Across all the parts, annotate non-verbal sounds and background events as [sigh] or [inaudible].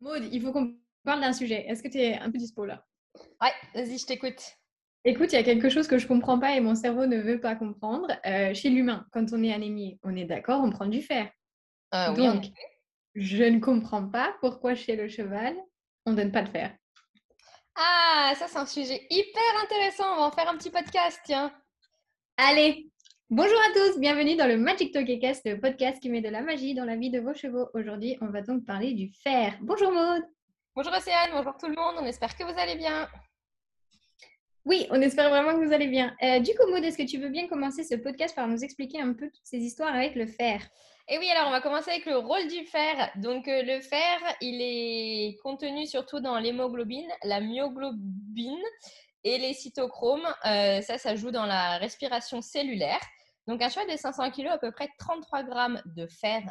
Maud, il faut qu'on parle d'un sujet. Est-ce que tu es un peu dispo là? Ouais, vas-y, je t'écoute. Écoute, il y a quelque chose que je comprends pas et mon cerveau ne veut pas comprendre. Euh, chez l'humain, quand on est anémie, on est d'accord, on prend du fer. Euh, oui, Donc, je ne comprends pas pourquoi chez le cheval, on donne pas de fer. Ah, ça c'est un sujet hyper intéressant. On va en faire un petit podcast, tiens. Allez, bonjour à tous, bienvenue dans le Magic Talk Cast, le podcast qui met de la magie dans la vie de vos chevaux. Aujourd'hui, on va donc parler du fer. Bonjour Maud. Bonjour Océane, bonjour tout le monde. On espère que vous allez bien. Oui, on espère vraiment que vous allez bien. Euh, du coup, Maud, est-ce que tu veux bien commencer ce podcast par nous expliquer un peu toutes ces histoires avec le fer? Et oui, alors on va commencer avec le rôle du fer. Donc euh, le fer, il est contenu surtout dans l'hémoglobine, la myoglobine et les cytochromes. Euh, ça, ça joue dans la respiration cellulaire. Donc un cheval de 500 kg à peu près 33 grammes de fer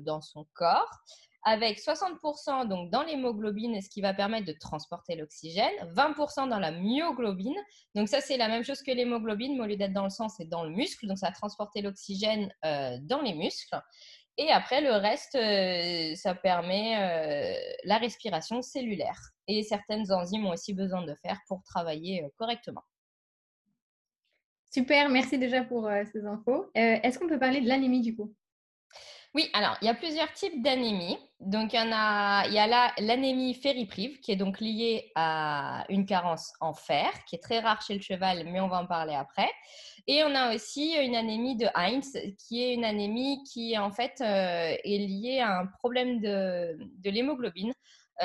dans son corps avec 60% donc dans l'hémoglobine, ce qui va permettre de transporter l'oxygène, 20% dans la myoglobine. Donc ça, c'est la même chose que l'hémoglobine, mais au lieu d'être dans le sang, c'est dans le muscle. Donc ça va transporter l'oxygène euh, dans les muscles. Et après, le reste, euh, ça permet euh, la respiration cellulaire. Et certaines enzymes ont aussi besoin de fer pour travailler correctement. Super, merci déjà pour ces infos. Est-ce qu'on peut parler de l'anémie du coup? Oui, alors il y a plusieurs types d'anémie. Donc il y, a, il y a l'anémie fériprive qui est donc liée à une carence en fer, qui est très rare chez le cheval, mais on va en parler après. Et on a aussi une anémie de Heinz, qui est une anémie qui en fait euh, est liée à un problème de, de l'hémoglobine.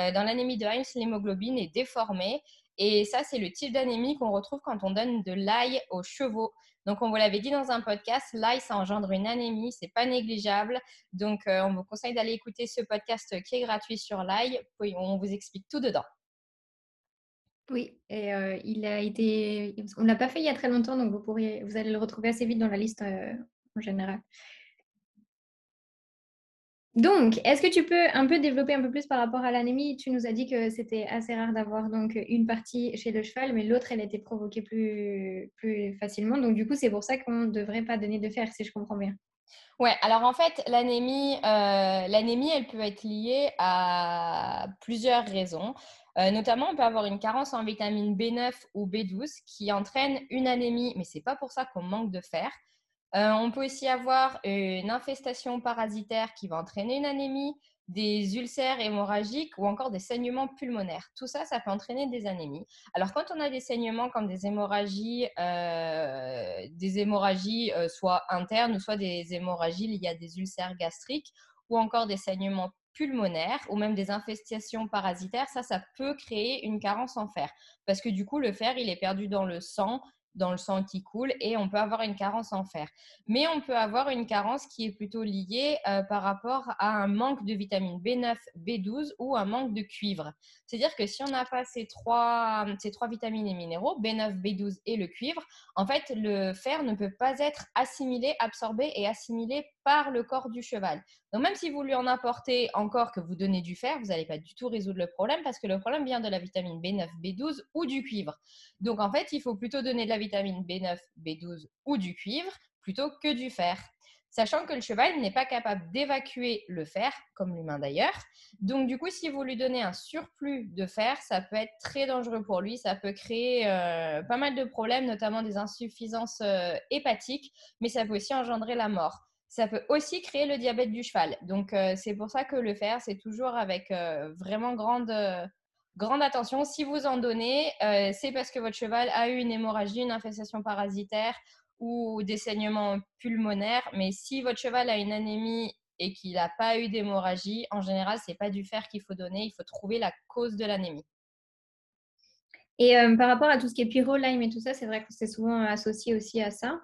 Euh, dans l'anémie de Heinz, l'hémoglobine est déformée. Et ça, c'est le type d'anémie qu'on retrouve quand on donne de l'ail aux chevaux. Donc, on vous l'avait dit dans un podcast, l'ail, ça engendre une anémie, c'est pas négligeable. Donc, euh, on vous conseille d'aller écouter ce podcast qui est gratuit sur l'ail. On vous explique tout dedans. Oui, et euh, il a été. On l'a pas fait il y a très longtemps, donc vous, pourriez... vous allez le retrouver assez vite dans la liste euh, en général. Donc, est-ce que tu peux un peu développer un peu plus par rapport à l'anémie? Tu nous as dit que c'était assez rare d'avoir donc une partie chez le cheval, mais l'autre, elle était provoquée plus, plus facilement. Donc, du coup, c'est pour ça qu'on ne devrait pas donner de fer, si je comprends bien. Ouais, alors en fait, l'anémie, euh, elle peut être liée à plusieurs raisons. Euh, notamment, on peut avoir une carence en vitamine B9 ou B12 qui entraîne une anémie, mais ce n'est pas pour ça qu'on manque de fer. Euh, on peut aussi avoir une infestation parasitaire qui va entraîner une anémie, des ulcères hémorragiques ou encore des saignements pulmonaires. Tout ça, ça peut entraîner des anémies. Alors, quand on a des saignements comme des hémorragies, euh, des hémorragies euh, soit internes ou soit des hémorragies liées à des ulcères gastriques ou encore des saignements pulmonaires ou même des infestations parasitaires, ça, ça peut créer une carence en fer. Parce que du coup, le fer, il est perdu dans le sang dans le sang qui coule et on peut avoir une carence en fer. Mais on peut avoir une carence qui est plutôt liée euh, par rapport à un manque de vitamine B9, B12 ou un manque de cuivre. C'est-à-dire que si on n'a pas ces trois, ces trois vitamines et minéraux, B9, B12 et le cuivre, en fait, le fer ne peut pas être assimilé, absorbé et assimilé par le corps du cheval. Donc même si vous lui en apportez encore que vous donnez du fer, vous n'allez pas du tout résoudre le problème parce que le problème vient de la vitamine B9, B12 ou du cuivre. Donc en fait, il faut plutôt donner de la vitamine B9, B12 ou du cuivre plutôt que du fer. Sachant que le cheval n'est pas capable d'évacuer le fer, comme l'humain d'ailleurs. Donc du coup, si vous lui donnez un surplus de fer, ça peut être très dangereux pour lui. Ça peut créer euh, pas mal de problèmes, notamment des insuffisances euh, hépatiques, mais ça peut aussi engendrer la mort ça peut aussi créer le diabète du cheval. Donc, euh, c'est pour ça que le fer, c'est toujours avec vraiment grande, grande attention. Si vous en donnez, euh, c'est parce que votre cheval a eu une hémorragie, une infestation parasitaire ou des saignements pulmonaires. Mais si votre cheval a une anémie et qu'il n'a pas eu d'hémorragie, en général, ce n'est pas du fer qu'il faut donner. Il faut trouver la cause de l'anémie. Et par rapport à tout ce qui est pyro, lime et tout ça, c'est vrai que c'est souvent associé aussi à ça.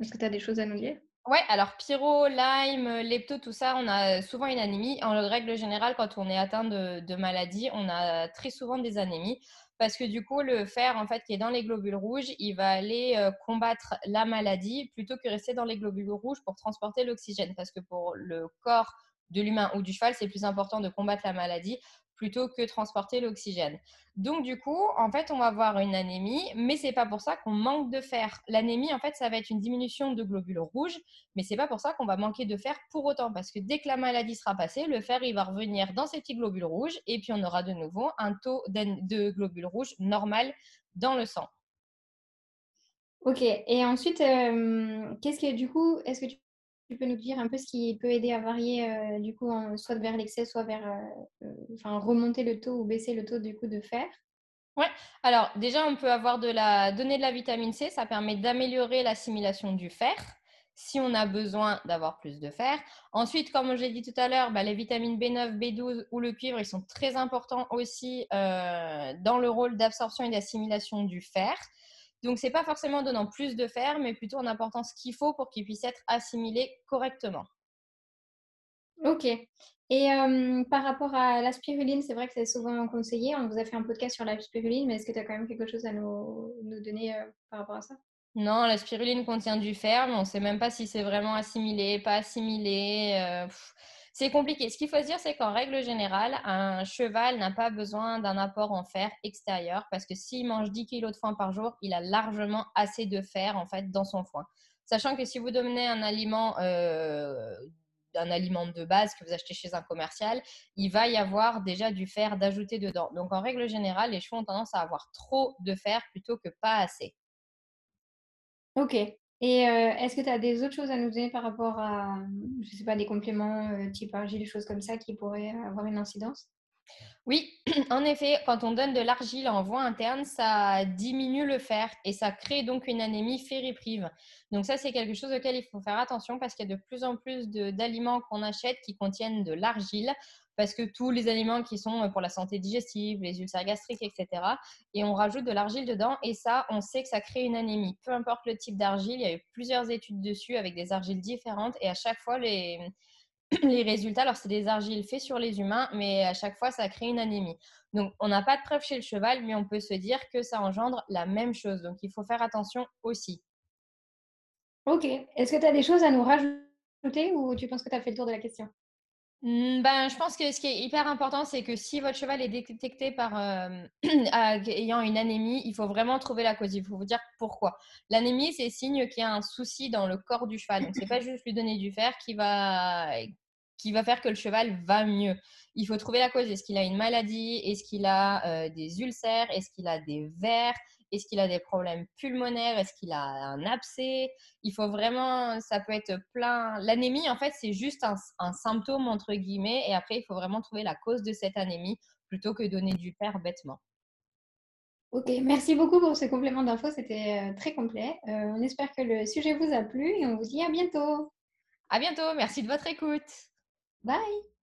Est-ce que tu as des choses à nous dire? Ouais, alors pyro, Lyme, lepto, tout ça, on a souvent une anémie. En règle générale, quand on est atteint de, de maladie, on a très souvent des anémies parce que du coup, le fer, en fait, qui est dans les globules rouges, il va aller euh, combattre la maladie plutôt que rester dans les globules rouges pour transporter l'oxygène. Parce que pour le corps de l'humain ou du cheval, c'est plus important de combattre la maladie plutôt que transporter l'oxygène. Donc du coup, en fait, on va avoir une anémie, mais c'est pas pour ça qu'on manque de fer. L'anémie, en fait, ça va être une diminution de globules rouges, mais c'est pas pour ça qu'on va manquer de fer pour autant, parce que dès que la maladie sera passée, le fer il va revenir dans ces petits globules rouges, et puis on aura de nouveau un taux de globules rouges normal dans le sang. Ok, et ensuite, euh, qu'est-ce que du coup, est-ce que tu tu peux nous dire un peu ce qui peut aider à varier euh, du coup soit vers l'excès, soit vers euh, euh, enfin, remonter le taux ou baisser le taux du coup de fer? Ouais, alors déjà on peut avoir de la donner de la vitamine C, ça permet d'améliorer l'assimilation du fer si on a besoin d'avoir plus de fer. Ensuite, comme j'ai dit tout à l'heure, bah, les vitamines B9, B12 ou le cuivre, ils sont très importants aussi dans le rôle d'absorption et d'assimilation du fer. Donc, c'est pas forcément donnant plus de fer, mais plutôt en apportant ce qu'il faut pour qu'il puisse être assimilé correctement. Ok. Et euh, par rapport à la spiruline, c'est vrai que c'est souvent conseillé. On vous a fait un podcast sur la spiruline, mais est-ce que tu as quand même quelque chose à nous, donner euh, par rapport à ça? Non, la spiruline contient du fer, mais on ne sait même pas si c'est vraiment assimilé, pas assimilé. Euh, c'est compliqué. Ce qu'il faut dire, c'est qu'en règle générale, un cheval n'a pas besoin d'un apport en fer extérieur parce que s'il mange 10 kg de foin par jour, il a largement assez de fer en fait dans son foin. Sachant que si vous donnez un aliment, euh, un aliment de base que vous achetez chez un commercial, il va y avoir déjà du fer d'ajouter dedans. Donc en règle générale, les chevaux ont tendance à avoir trop de fer plutôt que pas assez. Ok. Et euh, est-ce que tu as des autres choses à nous donner par rapport à, je sais pas, des compléments euh, type argile, choses comme ça qui pourraient avoir une incidence? Oui, [clears throat] en effet, quand on donne de l'argile en voie interne, ça diminue le fer et ça crée donc une anémie fériprive. Donc ça, c'est quelque chose auquel il faut faire attention parce qu'il y a de plus en plus d'aliments qu'on achète qui contiennent de l'argile parce que tous les aliments qui sont euh, pour la santé digestive, les ulcères gastriques, etc. Et on rajoute de l'argile dedans et ça, on sait que ça crée une anémie. Peu importe le type d'argile, il y a eu plusieurs études dessus avec des argiles différentes et à chaque fois, les, [clears throat] résultats, alors c'est des argiles faits sur les humains, mais à chaque fois, ça crée une anémie. Donc, on n'a pas de preuve chez le cheval, mais on peut se dire que ça engendre la même chose. Donc, il faut faire attention aussi. Ok. Est-ce que tu as des choses à nous rajouter ou tu penses que tu as fait le tour de la question? Ben, je pense que ce qui est hyper important, c'est que si votre cheval est détecté par euh, [clears throat] ayant une anémie, il faut vraiment trouver la cause. Il faut vous dire pourquoi. L'anémie, c'est signe qu'il y a un souci dans le corps du cheval. Donc, c'est pas juste lui donner du fer qui va qui va faire que le cheval va mieux. Il faut trouver la cause. Est-ce qu'il a une maladie? Est-ce qu'il a euh, des ulcères? Est-ce qu'il a des vers? Est-ce qu'il a des problèmes pulmonaires Est-ce qu'il a un abcès? Il faut vraiment, ça peut être plein. L'anémie, en fait, c'est juste un, symptôme, entre guillemets, et après, il faut vraiment trouver la cause de cette anémie plutôt que donner du fer bêtement. Ok, merci beaucoup pour ce complément d'infos, c'était euh, très complet. Euh, on espère que le sujet vous a plu et on vous dit à bientôt. À bientôt, merci de votre écoute. Bye.